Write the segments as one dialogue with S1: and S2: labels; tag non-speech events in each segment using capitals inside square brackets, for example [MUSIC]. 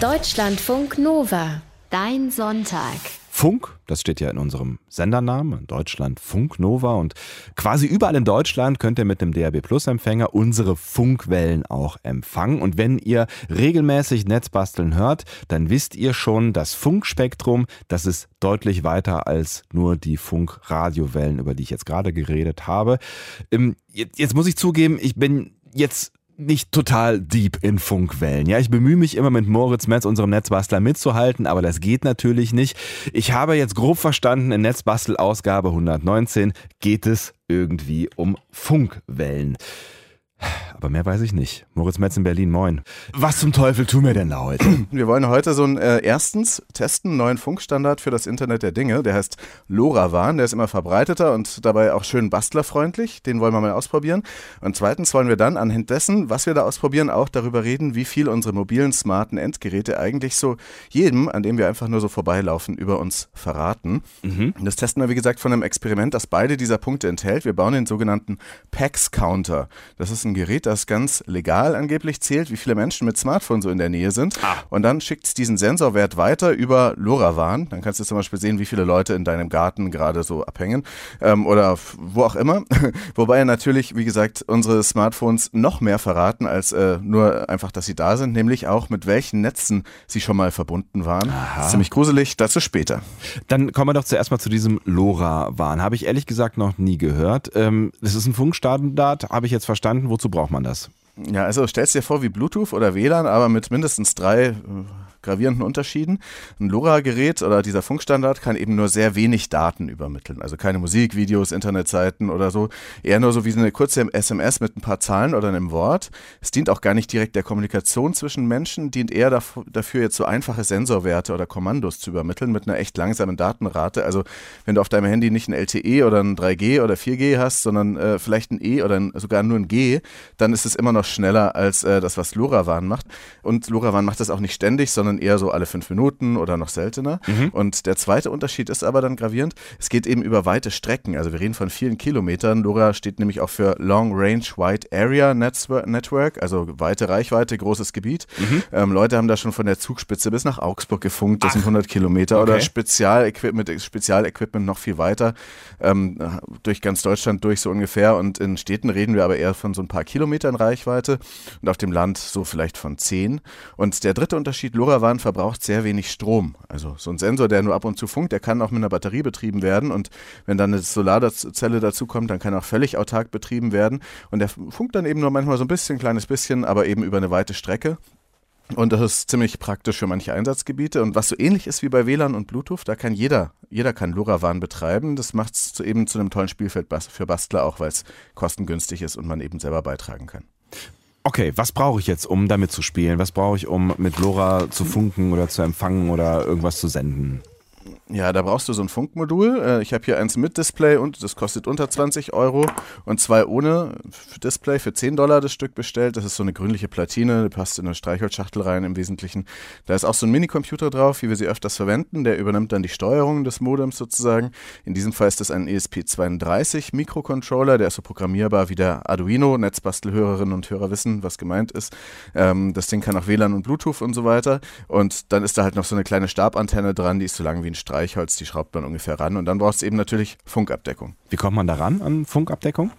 S1: Deutschlandfunk Nova. Dein Sonntag.
S2: Funk, das steht ja in unserem Sendernamen, Deutschland Funk Nova und quasi überall in Deutschland könnt ihr mit dem DAB Plus Empfänger unsere Funkwellen auch empfangen und wenn ihr regelmäßig Netzbasteln hört, dann wisst ihr schon, das Funkspektrum, das ist deutlich weiter als nur die Funkradiowellen, über die ich jetzt gerade geredet habe. Ähm, jetzt muss ich zugeben, ich bin jetzt nicht total deep in Funkwellen. Ja, ich bemühe mich immer mit Moritz Metz, unserem Netzbastler, mitzuhalten, aber das geht natürlich nicht. Ich habe jetzt grob verstanden, in Netzbastel Ausgabe 119 geht es irgendwie um Funkwellen. Aber mehr weiß ich nicht. Moritz Metz in Berlin, moin. Was zum Teufel tun wir denn da heute? [CLEARS THROAT]
S3: Wir wollen heute so ein äh, erstens testen, einen neuen Funkstandard für das Internet der Dinge. Der heißt LoRaWAN. Der ist immer verbreiteter und dabei auch schön bastlerfreundlich. Den wollen wir mal ausprobieren. Und zweitens wollen wir dann anhand dessen, was wir da ausprobieren, auch darüber reden, wie viel unsere mobilen, smarten Endgeräte eigentlich so jedem, an dem wir einfach nur so vorbeilaufen, über uns verraten. Mhm. Das testen wir, wie gesagt, von einem Experiment, das beide dieser Punkte enthält. Wir bauen den sogenannten PAX Counter. Das ist ein Gerät, das ganz legal angeblich zählt, wie viele Menschen mit Smartphone so in der Nähe sind. Ah. Und dann schickt es diesen Sensorwert weiter über LoRaWAN. Dann kannst du zum Beispiel sehen, wie viele Leute in deinem Garten gerade so abhängen ähm, oder wo auch immer. [LAUGHS] Wobei natürlich, wie gesagt, unsere Smartphones noch mehr verraten als äh, nur einfach, dass sie da sind, nämlich auch mit welchen Netzen sie schon mal verbunden waren. Ziemlich gruselig, dazu später.
S2: Dann kommen wir doch zuerst mal zu diesem LoRaWAN. Habe ich ehrlich gesagt noch nie gehört. Ähm, das ist ein Funkstandard, habe ich jetzt verstanden. Wozu braucht man das?
S3: Ja, also stellst dir vor wie Bluetooth oder WLAN, aber mit mindestens drei äh, gravierenden Unterschieden. Ein LoRa-Gerät oder dieser Funkstandard kann eben nur sehr wenig Daten übermitteln. Also keine Musik, Videos, Internetseiten oder so. Eher nur so wie eine kurze SMS mit ein paar Zahlen oder einem Wort. Es dient auch gar nicht direkt der Kommunikation zwischen Menschen, dient eher dafür, jetzt so einfache Sensorwerte oder Kommandos zu übermitteln mit einer echt langsamen Datenrate. Also wenn du auf deinem Handy nicht ein LTE oder ein 3G oder 4G hast, sondern äh, vielleicht ein E oder ein, sogar nur ein G, dann ist es immer noch schneller als äh, das, was LoRaWAN macht. Und LoRaWAN macht das auch nicht ständig, sondern sondern eher so alle fünf Minuten oder noch seltener. Mhm. Und der zweite Unterschied ist aber dann gravierend, es geht eben über weite Strecken. Also wir reden von vielen Kilometern. LoRa steht nämlich auch für Long Range Wide Area Network, also weite Reichweite, großes Gebiet. Mhm. Ähm, Leute haben da schon von der Zugspitze bis nach Augsburg gefunkt, das Ach. sind 100 Kilometer okay. oder Spezialequipment, Spezialequipment noch viel weiter, ähm, durch ganz Deutschland durch so ungefähr. Und in Städten reden wir aber eher von so ein paar Kilometern Reichweite und auf dem Land so vielleicht von 10. Und der dritte Unterschied, LoRa LoRaWAN verbraucht sehr wenig Strom. Also so ein Sensor, der nur ab und zu funkt, der kann auch mit einer Batterie betrieben werden und wenn dann eine Solarzelle dazu kommt, dann kann er auch völlig autark betrieben werden und der funkt dann eben nur manchmal so ein bisschen, ein kleines bisschen, aber eben über eine weite Strecke. Und das ist ziemlich praktisch für manche Einsatzgebiete. Und was so ähnlich ist wie bei WLAN und Bluetooth, da kann jeder, jeder kann LoRaWAN betreiben. Das macht es eben zu einem tollen Spielfeld für Bastler auch, weil es kostengünstig ist und man eben selber beitragen kann
S2: okay, was brauche ich jetzt, um damit zu spielen? Was brauche ich, um mit Lora zu funken oder zu empfangen oder irgendwas zu senden?
S3: Ja, da brauchst du so ein Funkmodul. Äh, ich habe hier eins mit Display und das kostet unter 20 Euro und zwei ohne Display für 10 Dollar das Stück bestellt. Das ist so eine grünliche Platine, die passt in eine Streichholzschachtel rein im Wesentlichen. Da ist auch so ein Minicomputer drauf, wie wir sie öfters verwenden. Der übernimmt dann die Steuerung des Modems sozusagen. In diesem Fall ist das ein ESP32 Mikrocontroller, der ist so programmierbar wie der Arduino. Netzbastelhörerinnen und Hörer wissen, was gemeint ist. Ähm, das Ding kann auch WLAN und Bluetooth und so weiter. Und dann ist da halt noch so eine kleine Stabantenne dran, die ist so lang wie ein Streichholz, die schraubt man ungefähr ran. Und dann brauchst du eben natürlich Funkabdeckung.
S2: Wie kommt man da ran an Funkabdeckung?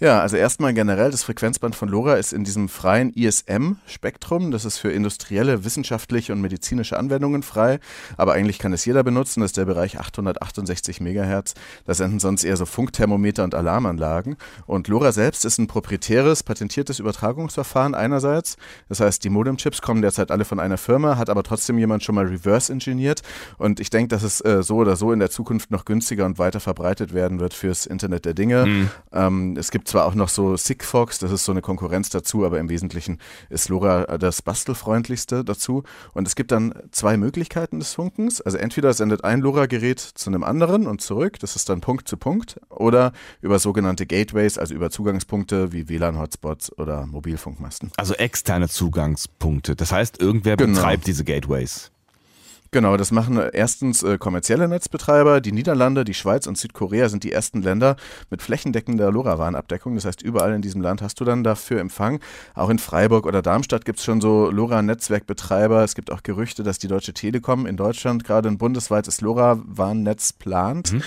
S3: Ja, also erstmal generell, das Frequenzband von LoRa ist in diesem freien ISM-Spektrum. Das ist für industrielle, wissenschaftliche und medizinische Anwendungen frei. Aber eigentlich kann es jeder benutzen. Das ist der Bereich 868 Megahertz. Da senden sonst eher so Funkthermometer und Alarmanlagen. Und LoRa selbst ist ein proprietäres, patentiertes Übertragungsverfahren einerseits. Das heißt, die Modem-Chips kommen derzeit alle von einer Firma, hat aber trotzdem jemand schon mal reverse-engineert. Und ich denke, dass es äh, so oder so in der Zukunft noch günstiger und weiter verbreitet werden wird fürs Internet der Dinge. Mhm. Ähm, es gibt zwar auch noch so Sigfox, das ist so eine Konkurrenz dazu, aber im Wesentlichen ist LoRa das bastelfreundlichste dazu. Und es gibt dann zwei Möglichkeiten des Funkens. Also entweder sendet ein LoRa-Gerät zu einem anderen und zurück, das ist dann Punkt zu Punkt, oder über sogenannte Gateways, also über Zugangspunkte wie WLAN-Hotspots oder Mobilfunkmasten.
S2: Also externe Zugangspunkte. Das heißt, irgendwer genau. betreibt diese Gateways.
S3: Genau, das machen erstens äh, kommerzielle Netzbetreiber. Die Niederlande, die Schweiz und Südkorea sind die ersten Länder mit flächendeckender LoRaWAN-Abdeckung. Das heißt, überall in diesem Land hast du dann dafür Empfang. Auch in Freiburg oder Darmstadt gibt es schon so LoRa-Netzwerkbetreiber. Es gibt auch Gerüchte, dass die Deutsche Telekom in Deutschland gerade ein bundesweites LoRaWAN-Netz plant. Mhm.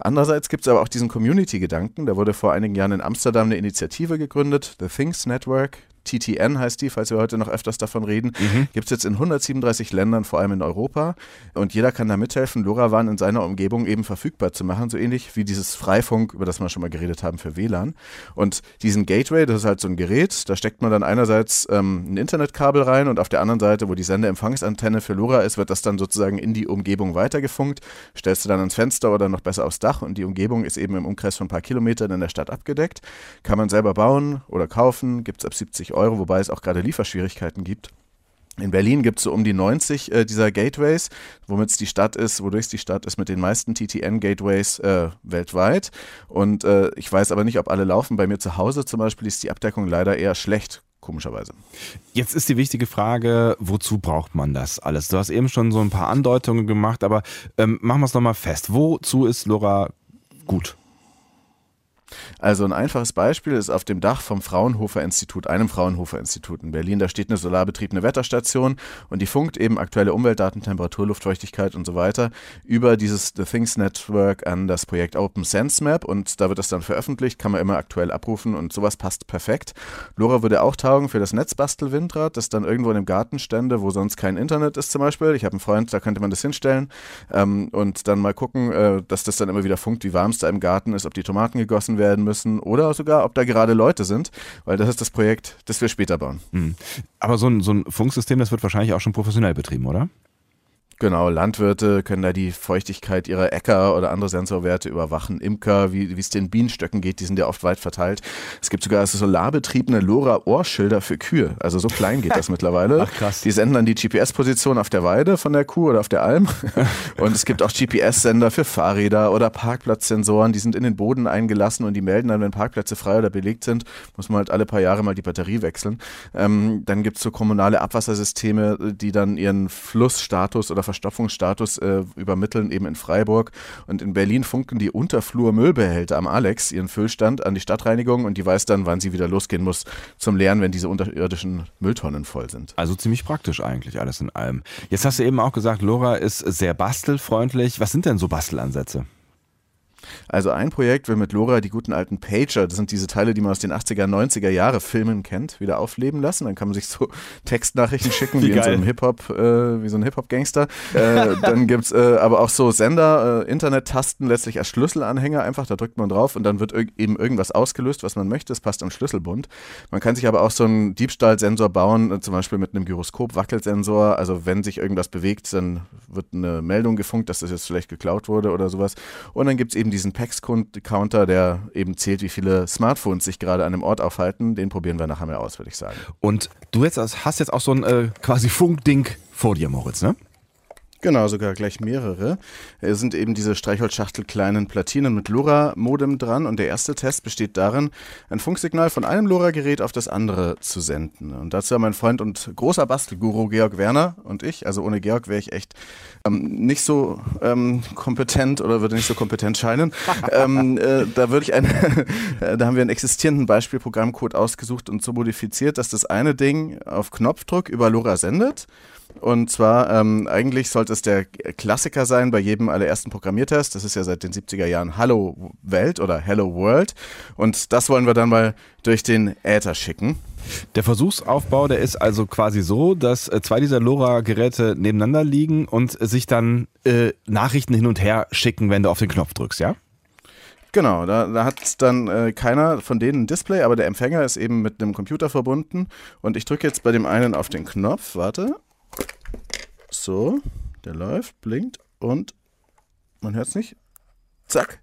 S3: Andererseits gibt es aber auch diesen Community-Gedanken. Da wurde vor einigen Jahren in Amsterdam eine Initiative gegründet, The Things Network. TTN heißt die, falls wir heute noch öfters davon reden. Mhm. Gibt es jetzt in 137 Ländern, vor allem in Europa. Und jeder kann da mithelfen, LoRaWAN in seiner Umgebung eben verfügbar zu machen, so ähnlich wie dieses Freifunk, über das wir schon mal geredet haben für WLAN. Und diesen Gateway, das ist halt so ein Gerät, da steckt man dann einerseits ähm, ein Internetkabel rein und auf der anderen Seite, wo die Sendeempfangsantenne für LoRa ist, wird das dann sozusagen in die Umgebung weitergefunkt. Stellst du dann ans Fenster oder noch besser aufs Dach und die Umgebung ist eben im Umkreis von ein paar Kilometern in der Stadt abgedeckt. Kann man selber bauen oder kaufen, gibt es ab 70 Euro. Wobei es auch gerade Lieferschwierigkeiten gibt. In Berlin gibt es so um die 90 äh, dieser Gateways, womit es die Stadt ist, wodurch es die Stadt ist mit den meisten TTN-Gateways äh, weltweit. Und äh, ich weiß aber nicht, ob alle laufen. Bei mir zu Hause zum Beispiel ist die Abdeckung leider eher schlecht komischerweise.
S2: Jetzt ist die wichtige Frage, wozu braucht man das alles? Du hast eben schon so ein paar Andeutungen gemacht, aber ähm, machen wir es nochmal fest. Wozu ist LoRa gut?
S3: Also ein einfaches Beispiel ist auf dem Dach vom Fraunhofer Institut, einem Fraunhofer Institut in Berlin. Da steht eine solarbetriebene Wetterstation und die funkt eben aktuelle Umweltdaten, Temperatur, Luftfeuchtigkeit und so weiter über dieses The Things Network an das Projekt Open Sense Map und da wird das dann veröffentlicht, kann man immer aktuell abrufen und sowas passt perfekt. LoRa würde auch taugen für das Netzbastel-Windrad, das dann irgendwo in einem Garten stände, wo sonst kein Internet ist zum Beispiel. Ich habe einen Freund, da könnte man das hinstellen ähm, und dann mal gucken, äh, dass das dann immer wieder funkt, wie warm es da im Garten ist, ob die Tomaten gegossen werden müssen oder sogar, ob da gerade Leute sind, weil das ist das Projekt, das wir später bauen. Mhm.
S2: Aber so ein, so ein Funksystem, das wird wahrscheinlich auch schon professionell betrieben, oder?
S3: Genau, Landwirte können da die Feuchtigkeit ihrer Äcker oder andere Sensorwerte überwachen. Imker, wie es den Bienenstöcken geht, die sind ja oft weit verteilt. Es gibt sogar solarbetriebene LoRa-Ohrschilder für Kühe. Also so klein geht das [LAUGHS] mittlerweile. Ach, krass. Die senden dann die GPS-Position auf der Weide von der Kuh oder auf der Alm. [LAUGHS] Und es gibt auch GPS-Sender für Fahrräder oder Parkplatzsensoren. Die sind in den Boden eingelassen und die melden dann, wenn Parkplätze frei oder belegt sind, muss man halt alle paar Jahre mal die Batterie wechseln. Ähm, dann gibt es so kommunale Abwassersysteme, die dann ihren Flussstatus oder Verstopfungsstatus äh, übermitteln, eben in Freiburg. Und in Berlin funken die Unterflur-Müllbehälter am Alex ihren Füllstand an die Stadtreinigung und die weiß dann, wann sie wieder losgehen muss zum Leeren, wenn diese unterirdischen Mülltonnen voll sind.
S2: Also ziemlich praktisch eigentlich alles in allem. Jetzt hast du eben auch gesagt, Laura ist sehr bastelfreundlich. Was sind denn so Bastelansätze?
S3: Also ein Projekt will mit Lora die guten alten Pager, das sind diese Teile, die man aus den 80er, 90er Jahre Filmen kennt, wieder aufleben lassen. Dann kann man sich so [LAUGHS] Textnachrichten schicken, wie, wie in so einem Hip-Hop, äh, wie so ein Hip-Hop-Gangster. Äh, [LAUGHS] dann gibt es äh, aber auch so Sender, äh, Internet-Tasten, letztlich als Schlüsselanhänger einfach, da drückt man drauf und dann wird eben irgendwas ausgelöst, was man möchte. Es passt am Schlüsselbund. Man kann sich aber auch so einen Diebstahlsensor bauen, äh, zum Beispiel mit einem Gyroskop-Wackelsensor. Also wenn sich irgendwas bewegt, dann wird eine Meldung gefunkt, dass das jetzt vielleicht geklaut wurde oder sowas. Und dann gibt es eben diesen PAX-Counter, der eben zählt, wie viele Smartphones sich gerade an dem Ort aufhalten. Den probieren wir nachher mal aus, würde ich sagen.
S2: Und du jetzt hast jetzt auch so ein äh, quasi Funkding vor dir, Moritz, ne?
S3: Genau, sogar gleich mehrere. Es sind eben diese Streichholzschachtel kleinen Platinen mit LoRa-Modem dran und der erste Test besteht darin, ein Funksignal von einem LoRa-Gerät auf das andere zu senden. Und dazu haben mein Freund und großer Bastelguru Georg Werner und ich, also ohne Georg wäre ich echt ähm, nicht so ähm, kompetent oder würde nicht so kompetent scheinen. [LAUGHS] ähm, äh, da würde ich ein, [LAUGHS] da haben wir einen existierenden Beispielprogrammcode ausgesucht und so modifiziert, dass das eine Ding auf Knopfdruck über LoRa sendet und zwar, ähm, eigentlich sollte es der Klassiker sein bei jedem allerersten Programmiertest. Das ist ja seit den 70er Jahren Hallo Welt oder Hello World. Und das wollen wir dann mal durch den Äther schicken.
S2: Der Versuchsaufbau, der ist also quasi so, dass äh, zwei dieser LoRa-Geräte nebeneinander liegen und sich dann äh, Nachrichten hin und her schicken, wenn du auf den Knopf drückst, ja?
S3: Genau, da, da hat dann äh, keiner von denen ein Display, aber der Empfänger ist eben mit einem Computer verbunden. Und ich drücke jetzt bei dem einen auf den Knopf, warte. So, der läuft, blinkt und man hört es nicht. Zack.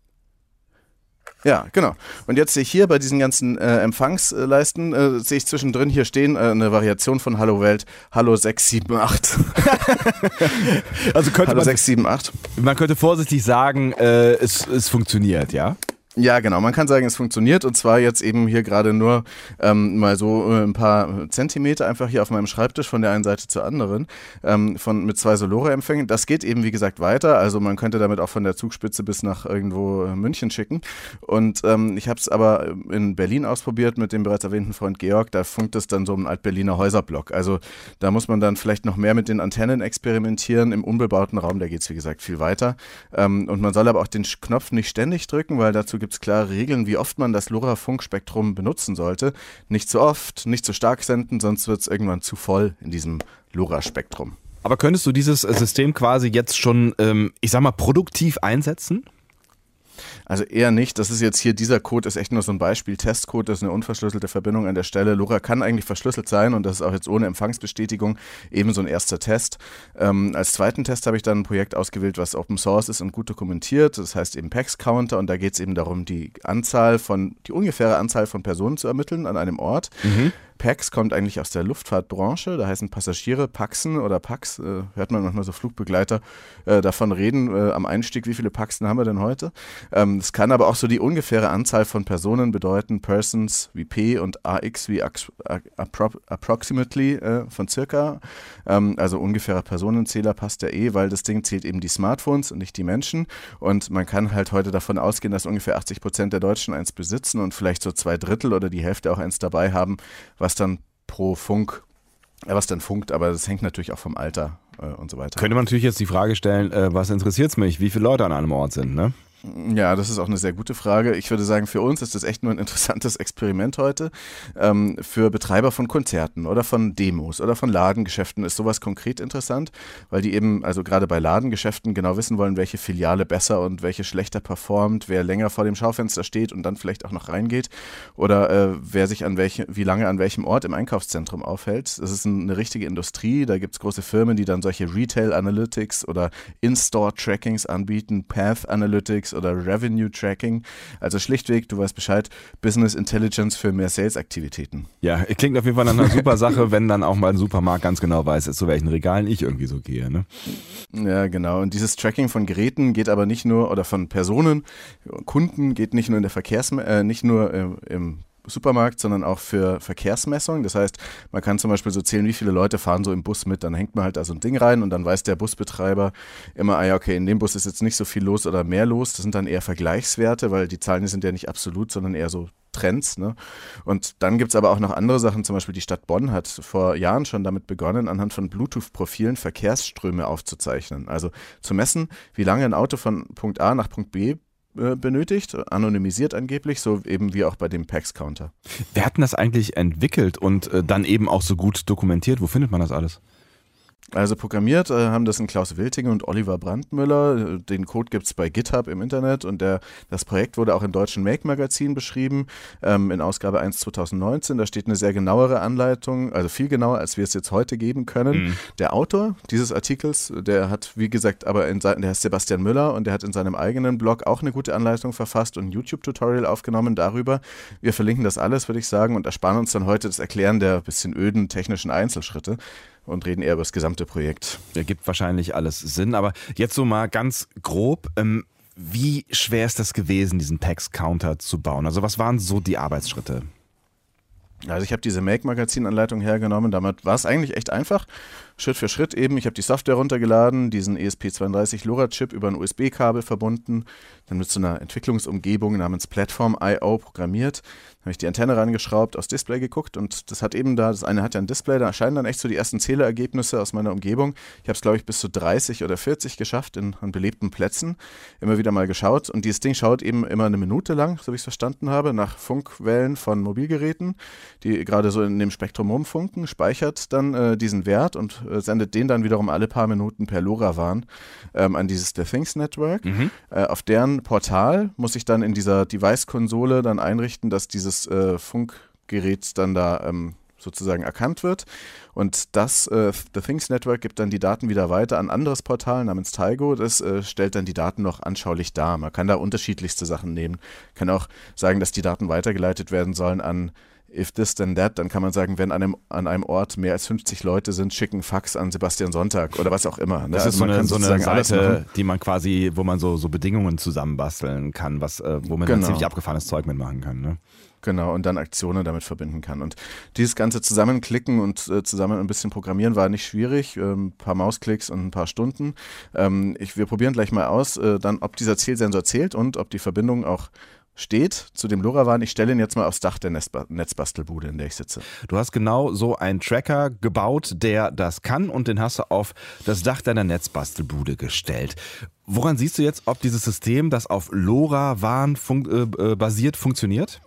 S3: Ja, genau. Und jetzt sehe ich hier bei diesen ganzen äh, Empfangsleisten, äh, sehe ich zwischendrin hier stehen äh, eine Variation von Hallo Welt, Hallo 678. [LAUGHS]
S2: also könnte
S3: Hallo man, 678.
S2: Man könnte vorsichtig sagen, äh, es, es funktioniert, ja?
S3: Ja, genau. Man kann sagen, es funktioniert und zwar jetzt eben hier gerade nur ähm, mal so äh, ein paar Zentimeter einfach hier auf meinem Schreibtisch von der einen Seite zur anderen ähm, von, mit zwei Solore-Empfängen. Das geht eben, wie gesagt, weiter. Also man könnte damit auch von der Zugspitze bis nach irgendwo äh, München schicken. Und ähm, ich habe es aber in Berlin ausprobiert mit dem bereits erwähnten Freund Georg. Da funkt es dann so ein Alt-Berliner Häuserblock. Also da muss man dann vielleicht noch mehr mit den Antennen experimentieren. Im unbebauten Raum, da geht es, wie gesagt, viel weiter. Ähm, und man soll aber auch den Knopf nicht ständig drücken, weil dazu gibt es klare Regeln, wie oft man das LoRa-Funkspektrum benutzen sollte. Nicht zu oft, nicht zu stark senden, sonst wird es irgendwann zu voll in diesem LoRa-Spektrum.
S2: Aber könntest du dieses System quasi jetzt schon, ähm, ich sag mal, produktiv einsetzen?
S3: Also eher nicht. Das ist jetzt hier, dieser Code ist echt nur so ein Beispiel. Testcode, das ist eine unverschlüsselte Verbindung an der Stelle. LoRa kann eigentlich verschlüsselt sein und das ist auch jetzt ohne Empfangsbestätigung eben so ein erster Test. Ähm, als zweiten Test habe ich dann ein Projekt ausgewählt, was Open Source ist und gut dokumentiert. Das heißt eben PAX Counter und da geht es eben darum, die Anzahl von, die ungefähre Anzahl von Personen zu ermitteln an einem Ort. Mhm. PAX kommt eigentlich aus der Luftfahrtbranche. Da heißen Passagiere Paxen oder Pax, äh, hört man manchmal so Flugbegleiter äh, davon reden äh, am Einstieg, wie viele Paxen haben wir denn heute? Ähm, kann aber auch so die ungefähre Anzahl von Personen bedeuten, Persons wie P und AX wie appro approximately äh, von circa. Ähm, also ungefährer Personenzähler passt ja eh, weil das Ding zählt eben die Smartphones und nicht die Menschen. Und man kann halt heute davon ausgehen, dass ungefähr 80 Prozent der Deutschen eins besitzen und vielleicht so zwei Drittel oder die Hälfte auch eins dabei haben, was dann pro Funk, äh, was dann funkt, aber das hängt natürlich auch vom Alter äh, und so weiter.
S2: Könnte man natürlich jetzt die Frage stellen, äh, was interessiert es mich, wie viele Leute an einem Ort sind, ne?
S3: Ja, das ist auch eine sehr gute Frage. Ich würde sagen, für uns ist das echt nur ein interessantes Experiment heute. Ähm, für Betreiber von Konzerten oder von Demos oder von Ladengeschäften ist sowas konkret interessant, weil die eben, also gerade bei Ladengeschäften genau wissen wollen, welche Filiale besser und welche schlechter performt, wer länger vor dem Schaufenster steht und dann vielleicht auch noch reingeht oder äh, wer sich an welche, wie lange an welchem Ort im Einkaufszentrum aufhält. Das ist eine richtige Industrie. Da gibt es große Firmen, die dann solche Retail Analytics oder In-Store Trackings anbieten, Path Analytics oder Revenue Tracking. Also schlichtweg, du weißt Bescheid, Business Intelligence für mehr Sales-Aktivitäten.
S2: Ja, klingt auf jeden Fall nach einer super Sache, wenn dann auch mal ein Supermarkt ganz genau weiß, zu welchen Regalen ich irgendwie so gehe. Ne?
S3: Ja, genau. Und dieses Tracking von Geräten geht aber nicht nur, oder von Personen, Kunden geht nicht nur in der Verkehrs, äh, nicht nur äh, im Supermarkt, sondern auch für Verkehrsmessung. Das heißt, man kann zum Beispiel so zählen, wie viele Leute fahren so im Bus mit. Dann hängt man halt da so ein Ding rein und dann weiß der Busbetreiber immer, ah ja, okay, in dem Bus ist jetzt nicht so viel los oder mehr los. Das sind dann eher Vergleichswerte, weil die Zahlen sind ja nicht absolut, sondern eher so Trends. Ne? Und dann gibt es aber auch noch andere Sachen. Zum Beispiel die Stadt Bonn hat vor Jahren schon damit begonnen, anhand von Bluetooth-Profilen Verkehrsströme aufzuzeichnen. Also zu messen, wie lange ein Auto von Punkt A nach Punkt B benötigt, anonymisiert angeblich, so eben wie auch bei dem PAX-Counter.
S2: Wer hat denn das eigentlich entwickelt und äh, dann eben auch so gut dokumentiert? Wo findet man das alles?
S3: Also programmiert äh, haben das ein Klaus Wilting und Oliver Brandmüller. Den Code gibt es bei GitHub im Internet und der, das Projekt wurde auch im deutschen Make-Magazin beschrieben, ähm, in Ausgabe 1 2019. Da steht eine sehr genauere Anleitung, also viel genauer, als wir es jetzt heute geben können. Mhm. Der Autor dieses Artikels, der hat, wie gesagt, aber in der heißt Sebastian Müller und der hat in seinem eigenen Blog auch eine gute Anleitung verfasst und ein YouTube-Tutorial aufgenommen darüber. Wir verlinken das alles, würde ich sagen, und ersparen uns dann heute das Erklären der bisschen öden technischen Einzelschritte und reden eher über das gesamte Projekt.
S2: Der gibt wahrscheinlich alles Sinn, aber jetzt so mal ganz grob. Ähm, wie schwer ist das gewesen, diesen Pax-Counter zu bauen? Also was waren so die Arbeitsschritte?
S3: Also ich habe diese Make-Magazin-Anleitung hergenommen. Damit war es eigentlich echt einfach. Schritt für Schritt eben. Ich habe die Software runtergeladen, diesen ESP32 LoRa-Chip über ein USB-Kabel verbunden, dann mit so einer Entwicklungsumgebung namens Platform.io programmiert. Dann habe ich die Antenne rangeschraubt, aufs Display geguckt und das hat eben da, das eine hat ja ein Display, da erscheinen dann echt so die ersten Zählerergebnisse aus meiner Umgebung. Ich habe es, glaube ich, bis zu 30 oder 40 geschafft in, an belebten Plätzen. Immer wieder mal geschaut und dieses Ding schaut eben immer eine Minute lang, so wie ich es verstanden habe, nach Funkwellen von Mobilgeräten, die gerade so in dem Spektrum rumfunken, speichert dann äh, diesen Wert und sendet den dann wiederum alle paar Minuten per LoRaWAN ähm, an dieses The Things Network. Mhm. Äh, auf deren Portal muss ich dann in dieser Device-Konsole dann einrichten, dass dieses äh, Funkgerät dann da ähm, sozusagen erkannt wird. Und das äh, The Things Network gibt dann die Daten wieder weiter an ein anderes Portal namens Taigo. Das äh, stellt dann die Daten noch anschaulich dar. Man kann da unterschiedlichste Sachen nehmen. Kann auch sagen, dass die Daten weitergeleitet werden sollen an if this then that, dann kann man sagen, wenn an einem, an einem Ort mehr als 50 Leute sind, schicken Fax an Sebastian Sonntag oder was auch immer.
S2: Ne? Das ist also so eine, so eine Seite, die man quasi, wo man so, so Bedingungen zusammenbasteln kann, was, äh, wo man genau. ziemlich abgefahrenes Zeug mitmachen kann. Ne?
S3: Genau, und dann Aktionen damit verbinden kann. Und dieses ganze Zusammenklicken und äh, zusammen ein bisschen programmieren war nicht schwierig. Ein ähm, paar Mausklicks und ein paar Stunden. Ähm, ich, wir probieren gleich mal aus, äh, dann, ob dieser Zählsensor zählt und ob die Verbindung auch steht zu dem LoRaWAN, ich stelle ihn jetzt mal aufs Dach der Netzbastelbude, in der ich sitze.
S2: Du hast genau so einen Tracker gebaut, der das kann und den hast du auf das Dach deiner Netzbastelbude gestellt. Woran siehst du jetzt, ob dieses System, das auf LoRaWAN fun äh, äh basiert, funktioniert?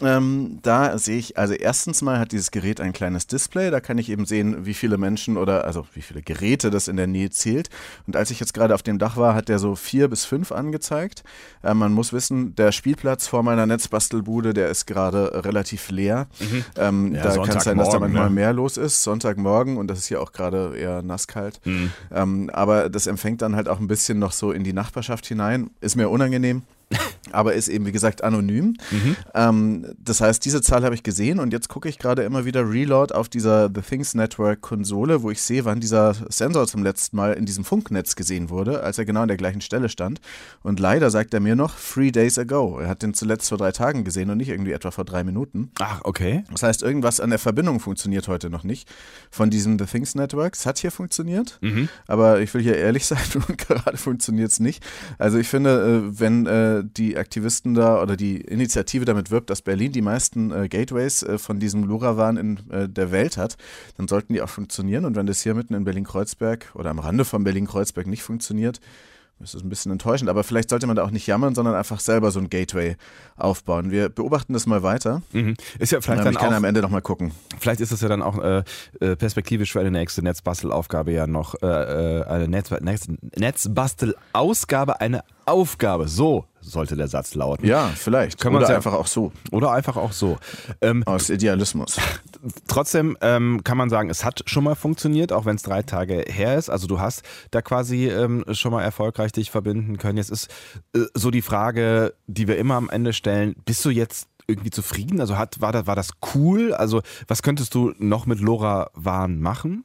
S3: Ähm, da sehe ich, also erstens mal hat dieses Gerät ein kleines Display, da kann ich eben sehen, wie viele Menschen oder also wie viele Geräte das in der Nähe zählt. Und als ich jetzt gerade auf dem Dach war, hat der so vier bis fünf angezeigt. Äh, man muss wissen, der Spielplatz vor meiner Netzbastelbude, der ist gerade relativ leer. Mhm. Ähm, ja, da kann es sein, dass da manchmal ne? mehr los ist, Sonntagmorgen und das ist hier auch gerade eher nasskalt. Mhm. Ähm, aber das empfängt dann halt auch ein bisschen noch so in die Nachbarschaft hinein. Ist mir unangenehm [LAUGHS] aber ist eben, wie gesagt, anonym. Mhm. Ähm, das heißt, diese Zahl habe ich gesehen und jetzt gucke ich gerade immer wieder Reload auf dieser The Things Network Konsole, wo ich sehe, wann dieser Sensor zum letzten Mal in diesem Funknetz gesehen wurde, als er genau an der gleichen Stelle stand. Und leider sagt er mir noch three days ago. Er hat den zuletzt vor drei Tagen gesehen und nicht irgendwie etwa vor drei Minuten.
S2: Ach, okay.
S3: Das heißt, irgendwas an der Verbindung funktioniert heute noch nicht von diesem The Things Network. Es hat hier funktioniert, mhm. aber ich will hier ehrlich [LAUGHS] sein und gerade funktioniert es nicht. Also ich finde, äh, wenn äh, die Aktivisten da oder die Initiative damit wirbt, dass Berlin die meisten äh, Gateways äh, von diesem LoRaWAN in äh, der Welt hat, dann sollten die auch funktionieren. Und wenn das hier mitten in Berlin-Kreuzberg oder am Rande von Berlin-Kreuzberg nicht funktioniert, das ist ein bisschen enttäuschend, aber vielleicht sollte man da auch nicht jammern, sondern einfach selber so ein Gateway aufbauen. Wir beobachten das mal weiter.
S2: Mhm. Ist ja vielleicht
S3: dann ich kann auch, am Ende nochmal gucken.
S2: Vielleicht ist es ja dann auch äh, äh, perspektivisch für eine nächste Netzbastelaufgabe ja noch äh, äh eine Netz, Netz, Netzbastelausgabe, eine Aufgabe. So sollte der Satz lauten.
S3: Ja, vielleicht.
S2: Können oder einfach auch so. Oder einfach auch so.
S3: Ähm, Aus Idealismus. [LAUGHS]
S2: Trotzdem ähm, kann man sagen, es hat schon mal funktioniert, auch wenn es drei Tage her ist. Also du hast da quasi ähm, schon mal erfolgreich dich verbinden können. Jetzt ist äh, so die Frage, die wir immer am Ende stellen, bist du jetzt irgendwie zufrieden? Also hat, war, das, war das cool? Also was könntest du noch mit Lora Wahn machen?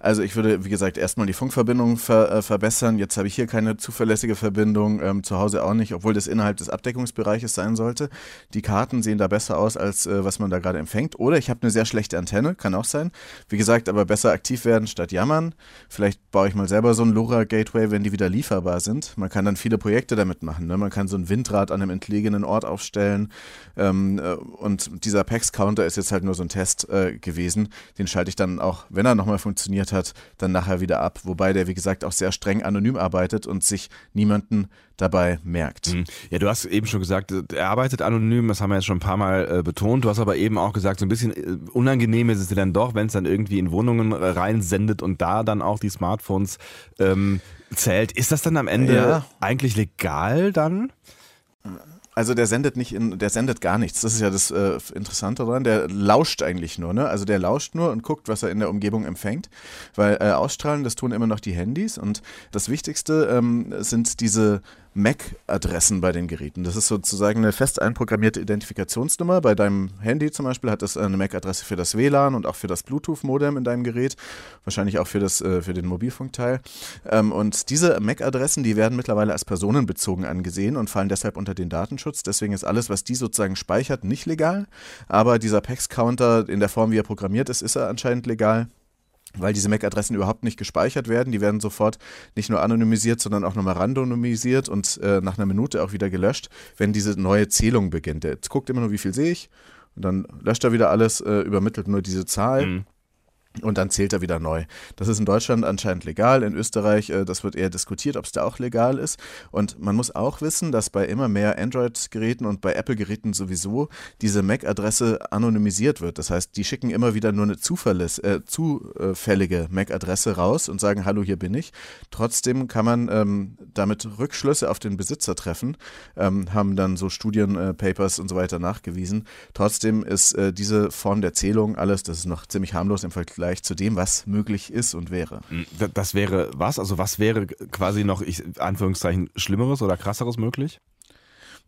S3: Also ich würde, wie gesagt, erstmal die Funkverbindung ver, äh, verbessern. Jetzt habe ich hier keine zuverlässige Verbindung, ähm, zu Hause auch nicht, obwohl das innerhalb des Abdeckungsbereiches sein sollte. Die Karten sehen da besser aus, als äh, was man da gerade empfängt. Oder ich habe eine sehr schlechte Antenne, kann auch sein. Wie gesagt, aber besser aktiv werden statt jammern. Vielleicht baue ich mal selber so ein LoRa-Gateway, wenn die wieder lieferbar sind. Man kann dann viele Projekte damit machen. Ne? Man kann so ein Windrad an einem entlegenen Ort aufstellen. Ähm, äh, und dieser PAX-Counter ist jetzt halt nur so ein Test äh, gewesen. Den schalte ich dann auch, wenn er nochmal funktioniert, hat, dann nachher wieder ab. Wobei der, wie gesagt, auch sehr streng anonym arbeitet und sich niemanden dabei merkt. Mhm.
S2: Ja, du hast eben schon gesagt, er arbeitet anonym, das haben wir jetzt schon ein paar Mal äh, betont. Du hast aber eben auch gesagt, so ein bisschen äh, unangenehm ist es dir dann doch, wenn es dann irgendwie in Wohnungen reinsendet und da dann auch die Smartphones ähm, zählt. Ist das dann am Ende ja. eigentlich legal dann?
S3: Also der sendet nicht in, der sendet gar nichts. Das ist ja das äh, Interessante daran. Der lauscht eigentlich nur, ne? Also der lauscht nur und guckt, was er in der Umgebung empfängt. Weil äh, ausstrahlen, das tun immer noch die Handys. Und das Wichtigste ähm, sind diese MAC-Adressen bei den Geräten. Das ist sozusagen eine fest einprogrammierte Identifikationsnummer. Bei deinem Handy zum Beispiel hat das eine MAC-Adresse für das WLAN und auch für das Bluetooth-Modem in deinem Gerät, wahrscheinlich auch für, das, äh, für den Mobilfunkteil. Ähm, und diese MAC-Adressen, die werden mittlerweile als personenbezogen angesehen und fallen deshalb unter den Datenschutz. Deswegen ist alles, was die sozusagen speichert, nicht legal. Aber dieser PAX-Counter in der Form, wie er programmiert ist, ist er anscheinend legal weil diese MAC-Adressen überhaupt nicht gespeichert werden. Die werden sofort nicht nur anonymisiert, sondern auch nochmal randomisiert und äh, nach einer Minute auch wieder gelöscht, wenn diese neue Zählung beginnt. Jetzt guckt immer nur, wie viel sehe ich und dann löscht er wieder alles, äh, übermittelt nur diese Zahl. Mhm. Und dann zählt er wieder neu. Das ist in Deutschland anscheinend legal, in Österreich, äh, das wird eher diskutiert, ob es da auch legal ist. Und man muss auch wissen, dass bei immer mehr Android-Geräten und bei Apple-Geräten sowieso diese MAC-Adresse anonymisiert wird. Das heißt, die schicken immer wieder nur eine äh, zufällige MAC-Adresse raus und sagen, hallo, hier bin ich. Trotzdem kann man ähm, damit Rückschlüsse auf den Besitzer treffen, ähm, haben dann so Studienpapers äh, und so weiter nachgewiesen. Trotzdem ist äh, diese Form der Zählung alles, das ist noch ziemlich harmlos im Vergleich Vergleich zu dem, was möglich ist und wäre. Hm,
S2: das wäre was? Also was wäre quasi noch, ich, Anführungszeichen, Schlimmeres oder Krasseres möglich?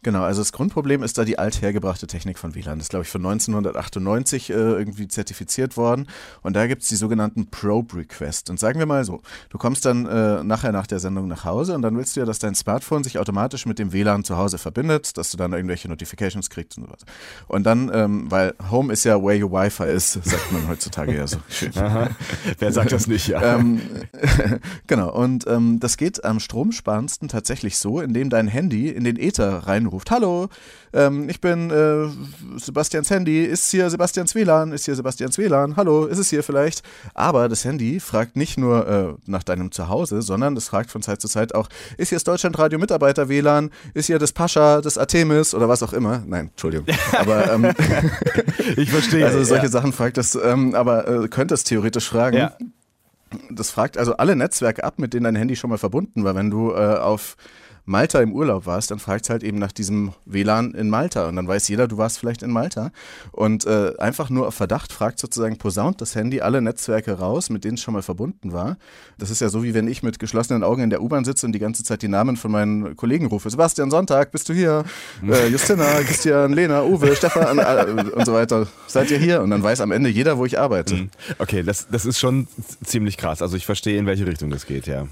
S3: Genau, also das Grundproblem ist da die althergebrachte Technik von WLAN. Das ist, glaube ich, von 1998 äh, irgendwie zertifiziert worden. Und da gibt es die sogenannten Probe Requests. Und sagen wir mal so, du kommst dann äh, nachher nach der Sendung nach Hause und dann willst du ja, dass dein Smartphone sich automatisch mit dem WLAN zu Hause verbindet, dass du dann irgendwelche Notifications kriegst und sowas. Und dann, ähm, weil Home ist ja where your Wi-Fi ist, sagt man heutzutage ja so [LAUGHS] schön.
S2: Aha. Wer sagt das nicht, ja.
S3: ähm, [LAUGHS] genau, und ähm, das geht am stromsparendsten tatsächlich so, indem dein Handy in den Ether reinruft ruft, hallo, ähm, ich bin äh, Sebastians Handy, ist hier Sebastians WLAN, ist hier Sebastians WLAN, hallo, ist es hier vielleicht? Aber das Handy fragt nicht nur äh, nach deinem Zuhause, sondern es fragt von Zeit zu Zeit auch, ist hier das Deutschlandradio Mitarbeiter WLAN, ist hier das Pascha, das Artemis oder was auch immer? Nein, Entschuldigung. Aber ähm, [LAUGHS]
S2: ich verstehe.
S3: Also solche ja. Sachen fragt das, ähm, aber äh, könnte es theoretisch fragen. Ja. Das fragt also alle Netzwerke ab, mit denen dein Handy schon mal verbunden war. Wenn du äh, auf Malta im Urlaub warst, dann fragt es halt eben nach diesem WLAN in Malta und dann weiß jeder, du warst vielleicht in Malta. Und äh, einfach nur auf Verdacht fragt sozusagen, posaunt das Handy alle Netzwerke raus, mit denen es schon mal verbunden war. Das ist ja so, wie wenn ich mit geschlossenen Augen in der U-Bahn sitze und die ganze Zeit die Namen von meinen Kollegen rufe. Sebastian Sonntag, bist du hier? [LAUGHS] Äh, Justina, Christian, Lena, Uwe, Stefan äh, und so weiter. Seid ihr hier? Und dann weiß am Ende jeder, wo ich arbeite. Mhm.
S2: Okay, das, das ist schon ziemlich krass. Also ich verstehe, in welche Richtung das geht, ja.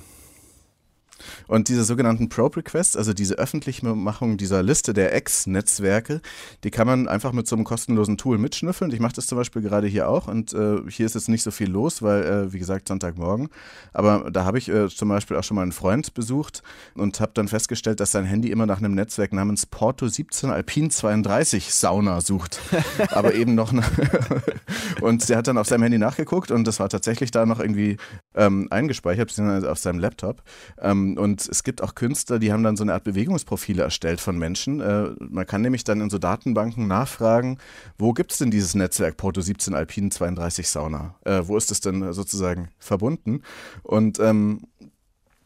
S3: Und diese sogenannten Probe Requests, also diese öffentliche Machung dieser Liste der Ex-Netzwerke, die kann man einfach mit so einem kostenlosen Tool mitschnüffeln. Ich mache das zum Beispiel gerade hier auch und äh, hier ist jetzt nicht so viel los, weil, äh, wie gesagt, Sonntagmorgen. Aber da habe ich äh, zum Beispiel auch schon mal einen Freund besucht und habe dann festgestellt, dass sein Handy immer nach einem Netzwerk namens Porto 17 Alpine 32 Sauna sucht. [LAUGHS] Aber eben noch. [LAUGHS] und der hat dann auf seinem Handy nachgeguckt und das war tatsächlich da noch irgendwie ähm, eingespeichert, beziehungsweise auf seinem Laptop. Ähm, und es gibt auch Künstler, die haben dann so eine Art Bewegungsprofile erstellt von Menschen. Äh, man kann nämlich dann in so Datenbanken nachfragen, wo gibt es denn dieses Netzwerk Porto 17 Alpine 32 Sauna? Äh, wo ist es denn sozusagen verbunden? Und ähm,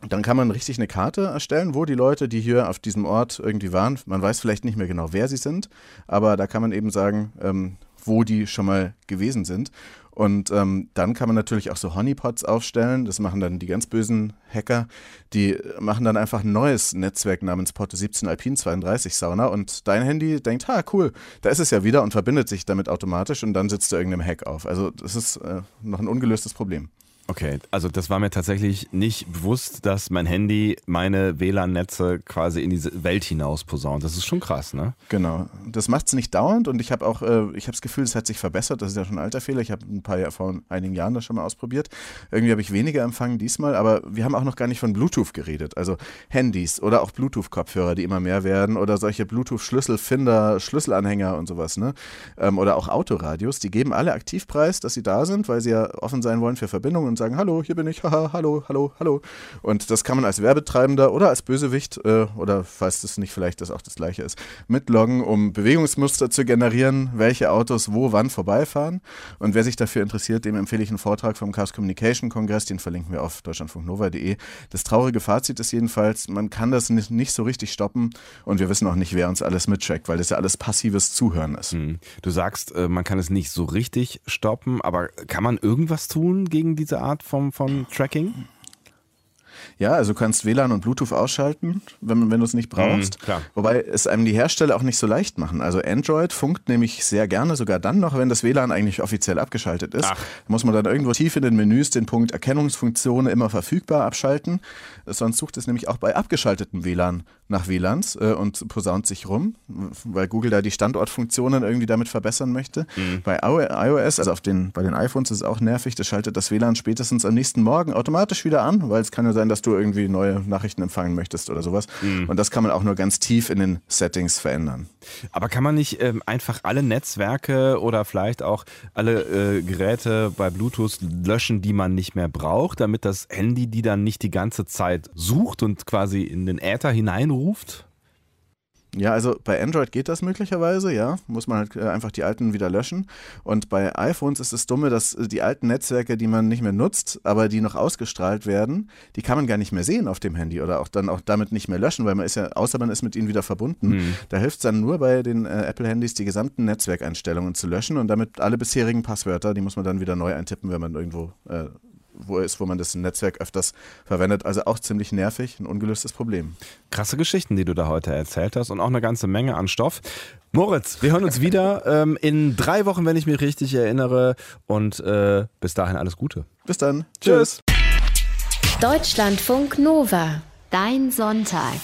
S3: dann kann man richtig eine Karte erstellen, wo die Leute, die hier auf diesem Ort irgendwie waren, man weiß vielleicht nicht mehr genau, wer sie sind, aber da kann man eben sagen, ähm, wo die schon mal gewesen sind. Und ähm, dann kann man natürlich auch so Honeypots aufstellen. Das machen dann die ganz bösen Hacker. Die machen dann einfach ein neues Netzwerk namens Porto 17 Alpine 32 Sauna. Und dein Handy denkt, ha, cool, da ist es ja wieder und verbindet sich damit automatisch und dann sitzt du irgendeinem Hack auf. Also das ist äh, noch ein ungelöstes Problem.
S2: Okay, also das war mir tatsächlich nicht bewusst, dass mein Handy meine WLAN-Netze quasi in diese Welt hinaus posaunt. Das ist schon krass, ne?
S3: Genau. Das macht es nicht dauernd und ich habe auch, äh, ich habe das Gefühl, es hat sich verbessert. Das ist ja schon ein alter Fehler. Ich habe ein paar vor einigen Jahren das schon mal ausprobiert. Irgendwie habe ich weniger empfangen diesmal, aber wir haben auch noch gar nicht von Bluetooth geredet. Also Handys oder auch Bluetooth-Kopfhörer, die immer mehr werden oder solche Bluetooth-Schlüsselfinder, Schlüsselanhänger und sowas, ne? Ähm, oder auch Autoradios, die geben alle Aktivpreis, dass sie da sind, weil sie ja offen sein wollen für Verbindungen und sagen, hallo, hier bin ich, haha, hallo, hallo, hallo. Und das kann man als Werbetreibender oder als Bösewicht äh, oder falls das nicht vielleicht das auch das gleiche ist, mitloggen, um Bewegungsmuster zu generieren, welche Autos wo wann vorbeifahren. Und wer sich dafür interessiert, dem empfehle ich einen Vortrag vom Chaos Communication Kongress, den verlinken wir auf deutschlandfunknova.de. Das traurige Fazit ist jedenfalls, man kann das nicht, nicht so richtig stoppen und wir wissen auch nicht, wer uns alles mitcheckt, weil das ja alles passives Zuhören ist. Hm.
S2: Du sagst, äh, man kann es nicht so richtig stoppen, aber kann man irgendwas tun gegen diese Art von vom Tracking?
S3: Ja, also du kannst WLAN und Bluetooth ausschalten, wenn, wenn du es nicht brauchst. Mhm, Wobei es einem die Hersteller auch nicht so leicht machen. Also Android funkt nämlich sehr gerne, sogar dann noch, wenn das WLAN eigentlich offiziell abgeschaltet ist. Ach. muss man dann irgendwo tief in den Menüs den Punkt Erkennungsfunktionen immer verfügbar abschalten. Sonst sucht es nämlich auch bei abgeschaltetem WLAN nach WLANs äh, und posaunt sich rum, weil Google da die Standortfunktionen irgendwie damit verbessern möchte. Mhm. Bei iOS, also auf den, bei den iPhones ist es auch nervig, das schaltet das WLAN spätestens am nächsten Morgen automatisch wieder an, weil es kann ja sein, dass du irgendwie neue Nachrichten empfangen möchtest oder sowas. Mhm. Und das kann man auch nur ganz tief in den Settings verändern.
S2: Aber kann man nicht ähm, einfach alle Netzwerke oder vielleicht auch alle äh, Geräte bei Bluetooth löschen, die man nicht mehr braucht, damit das Handy die dann nicht die ganze Zeit sucht und quasi in den Äther hineinruft?
S3: Ja, also bei Android geht das möglicherweise, ja. Muss man halt äh, einfach die alten wieder löschen. Und bei iPhones ist es dumme, dass äh, die alten Netzwerke, die man nicht mehr nutzt, aber die noch ausgestrahlt werden, die kann man gar nicht mehr sehen auf dem Handy oder auch dann auch damit nicht mehr löschen, weil man ist ja, außer man ist mit ihnen wieder verbunden. Mhm. Da hilft es dann nur bei den äh, Apple-Handys, die gesamten Netzwerkeinstellungen zu löschen und damit alle bisherigen Passwörter, die muss man dann wieder neu eintippen, wenn man irgendwo äh, wo ist, wo man das Netzwerk öfters verwendet. Also auch ziemlich nervig, ein ungelöstes Problem.
S2: Krasse Geschichten, die du da heute erzählt hast und auch eine ganze Menge an Stoff. Moritz, wir hören uns wieder [LAUGHS] ähm, in drei Wochen, wenn ich mich richtig erinnere. Und äh, bis dahin alles Gute.
S3: Bis dann.
S2: Tschüss.
S1: Deutschlandfunk Nova. Dein Sonntag.